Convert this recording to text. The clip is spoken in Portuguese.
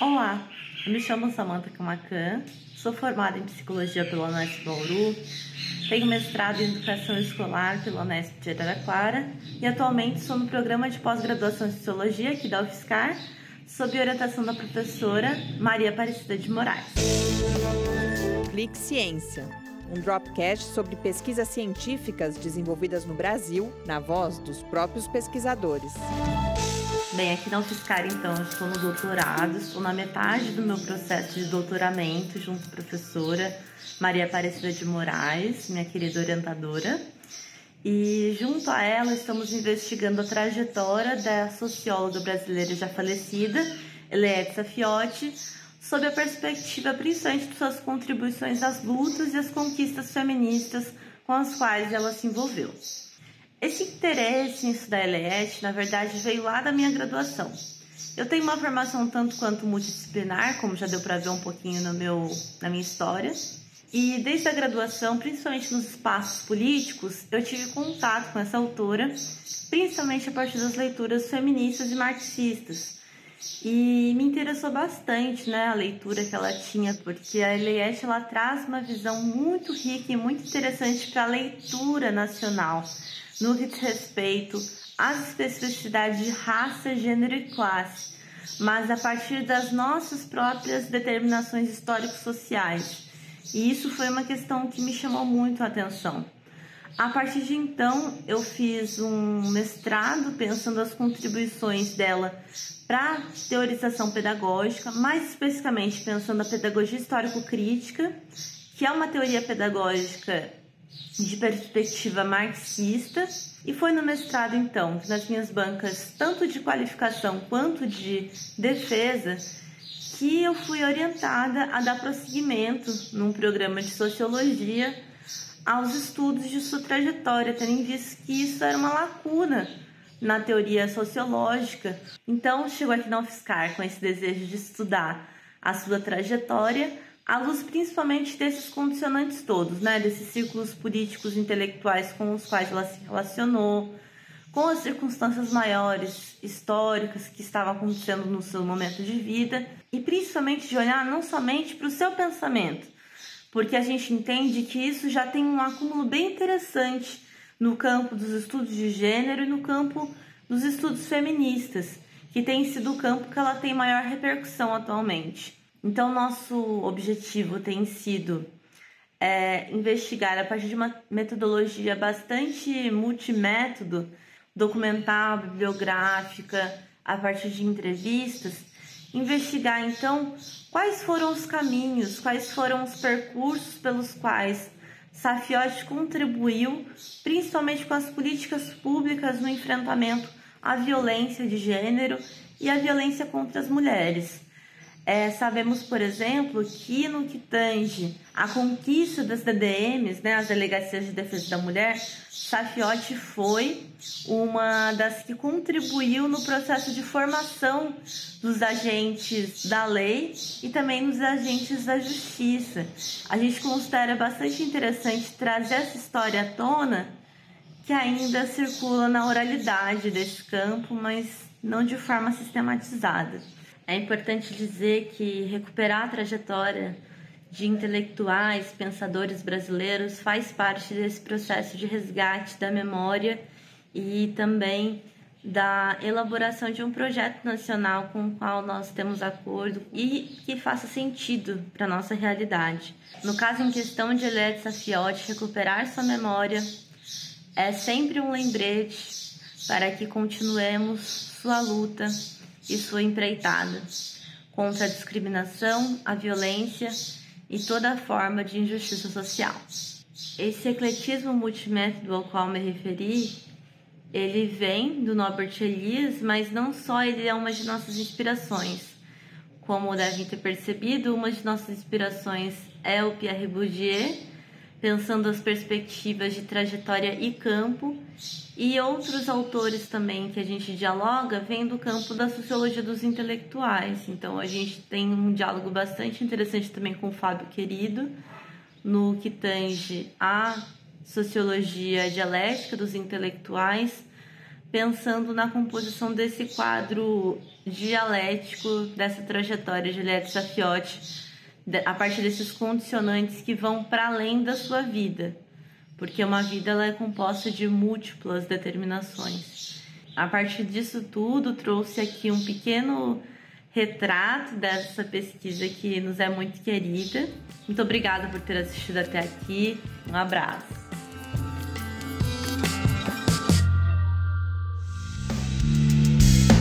Olá, eu me chamo Samantha Camacan, sou formada em Psicologia pela Unesp Bauru, tenho mestrado em Educação Escolar pela Unesp de Araraquara e atualmente sou no programa de pós-graduação em Sociologia aqui da UFSCar, sob orientação da professora Maria Aparecida de Moraes. Clique Ciência, um dropcast sobre pesquisas científicas desenvolvidas no Brasil, na voz dos próprios pesquisadores. Bem, aqui na UFSCar, então, eu estou no doutorado, estou na metade do meu processo de doutoramento, junto à professora Maria Aparecida de Moraes, minha querida orientadora. E junto a ela estamos investigando a trajetória da socióloga brasileira já falecida, Eleetza Fiotti, sob a perspectiva principalmente de suas contribuições às lutas e às conquistas feministas com as quais ela se envolveu. Esse interesse em estudar LES, na verdade, veio lá da minha graduação. Eu tenho uma formação tanto quanto multidisciplinar, como já deu para ver um pouquinho no meu, na minha história. E desde a graduação, principalmente nos espaços políticos, eu tive contato com essa autora, principalmente a partir das leituras feministas e marxistas. E me interessou bastante, né, a leitura que ela tinha, porque a Eliette ela traz uma visão muito rica e muito interessante para a leitura nacional no que diz respeito às especificidades de raça, gênero e classe, mas a partir das nossas próprias determinações históricos-sociais. E isso foi uma questão que me chamou muito a atenção. A partir de então, eu fiz um mestrado pensando as contribuições dela para teorização pedagógica, mais especificamente pensando a pedagogia histórico-crítica, que é uma teoria pedagógica de perspectiva marxista e foi no mestrado então que nas minhas bancas tanto de qualificação quanto de defesa que eu fui orientada a dar prosseguimento num programa de sociologia aos estudos de sua trajetória, tendo em vista que isso era uma lacuna na teoria sociológica. Então, chegou aqui na UFSCar com esse desejo de estudar a sua trajetória à luz principalmente desses condicionantes todos, né, desses círculos políticos intelectuais com os quais ela se relacionou, com as circunstâncias maiores históricas que estavam acontecendo no seu momento de vida e principalmente de olhar não somente para o seu pensamento, porque a gente entende que isso já tem um acúmulo bem interessante no campo dos estudos de gênero e no campo dos estudos feministas, que tem sido o campo que ela tem maior repercussão atualmente. Então, nosso objetivo tem sido é, investigar a partir de uma metodologia bastante multimétodo, documental, bibliográfica, a partir de entrevistas, investigar então quais foram os caminhos, quais foram os percursos pelos quais Safiotti contribuiu, principalmente com as políticas públicas no enfrentamento à violência de gênero e à violência contra as mulheres. É, sabemos, por exemplo, que no que tange a conquista das DDMs, né, as Delegacias de Defesa da Mulher, Safiotti foi uma das que contribuiu no processo de formação dos agentes da lei e também dos agentes da justiça. A gente considera bastante interessante trazer essa história à tona, que ainda circula na oralidade desse campo, mas não de forma sistematizada. É importante dizer que recuperar a trajetória de intelectuais, pensadores brasileiros faz parte desse processo de resgate da memória e também da elaboração de um projeto nacional com o qual nós temos acordo e que faça sentido para a nossa realidade. No caso em questão de Eliette Safiotti, recuperar sua memória é sempre um lembrete para que continuemos sua luta e sua empreitada contra a discriminação, a violência e toda forma de injustiça social. Esse ecletismo multimétodo ao qual me referi, ele vem do Norbert Elias, mas não só ele é uma de nossas inspirações. Como devem ter percebido, uma de nossas inspirações é o Pierre Bourdieu, pensando as perspectivas de trajetória e campo, e outros autores também que a gente dialoga vêm do campo da sociologia dos intelectuais. Então a gente tem um diálogo bastante interessante também com o Fábio Querido, no que tange a sociologia dialética dos intelectuais, pensando na composição desse quadro dialético dessa trajetória de Juliette Safiotti, a partir desses condicionantes que vão para além da sua vida, porque uma vida ela é composta de múltiplas determinações. A partir disso tudo, trouxe aqui um pequeno retrato dessa pesquisa que nos é muito querida. Muito obrigada por ter assistido até aqui. Um abraço.